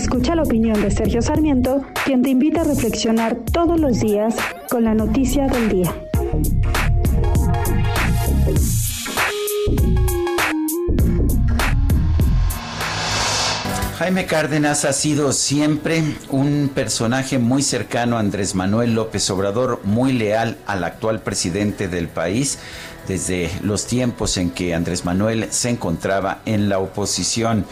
Escucha la opinión de Sergio Sarmiento, quien te invita a reflexionar todos los días con la noticia del día. Jaime Cárdenas ha sido siempre un personaje muy cercano a Andrés Manuel López Obrador, muy leal al actual presidente del país desde los tiempos en que Andrés Manuel se encontraba en la oposición.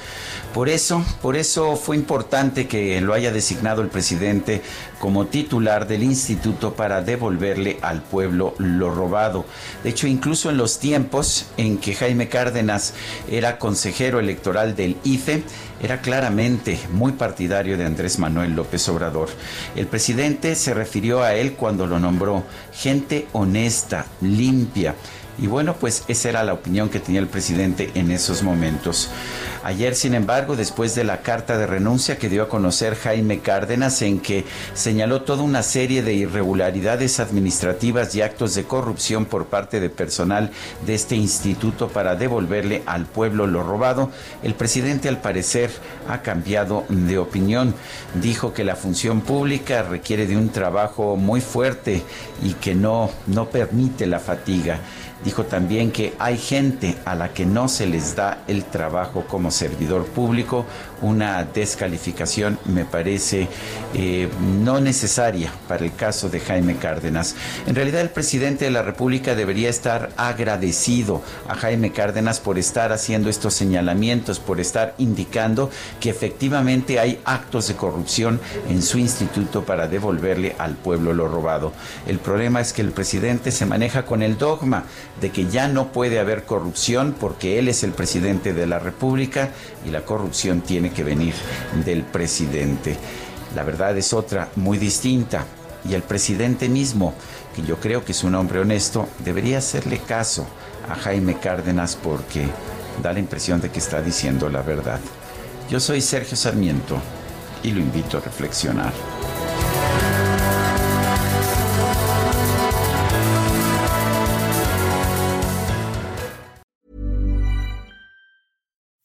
Por eso, por eso fue importante que lo haya designado el presidente como titular del instituto para devolverle al pueblo lo robado. De hecho, incluso en los tiempos en que Jaime Cárdenas era consejero electoral del IFE, era claramente muy partidario de Andrés Manuel López Obrador. El presidente se refirió a él cuando lo nombró gente honesta, limpia, y bueno, pues esa era la opinión que tenía el presidente en esos momentos. Ayer, sin embargo, después de la carta de renuncia que dio a conocer Jaime Cárdenas, en que señaló toda una serie de irregularidades administrativas y actos de corrupción por parte de personal de este instituto para devolverle al pueblo lo robado, el presidente al parecer ha cambiado de opinión. Dijo que la función pública requiere de un trabajo muy fuerte y que no, no permite la fatiga. Dijo también que hay gente a la que no se les da el trabajo como servidor público, una descalificación me parece eh, no necesaria para el caso de Jaime Cárdenas. En realidad el presidente de la República debería estar agradecido a Jaime Cárdenas por estar haciendo estos señalamientos, por estar indicando que efectivamente hay actos de corrupción en su instituto para devolverle al pueblo lo robado. El problema es que el presidente se maneja con el dogma de que ya no puede haber corrupción porque él es el presidente de la República y la corrupción tiene que venir del presidente. La verdad es otra, muy distinta. Y el presidente mismo, que yo creo que es un hombre honesto, debería hacerle caso a Jaime Cárdenas porque da la impresión de que está diciendo la verdad. Yo soy Sergio Sarmiento y lo invito a reflexionar.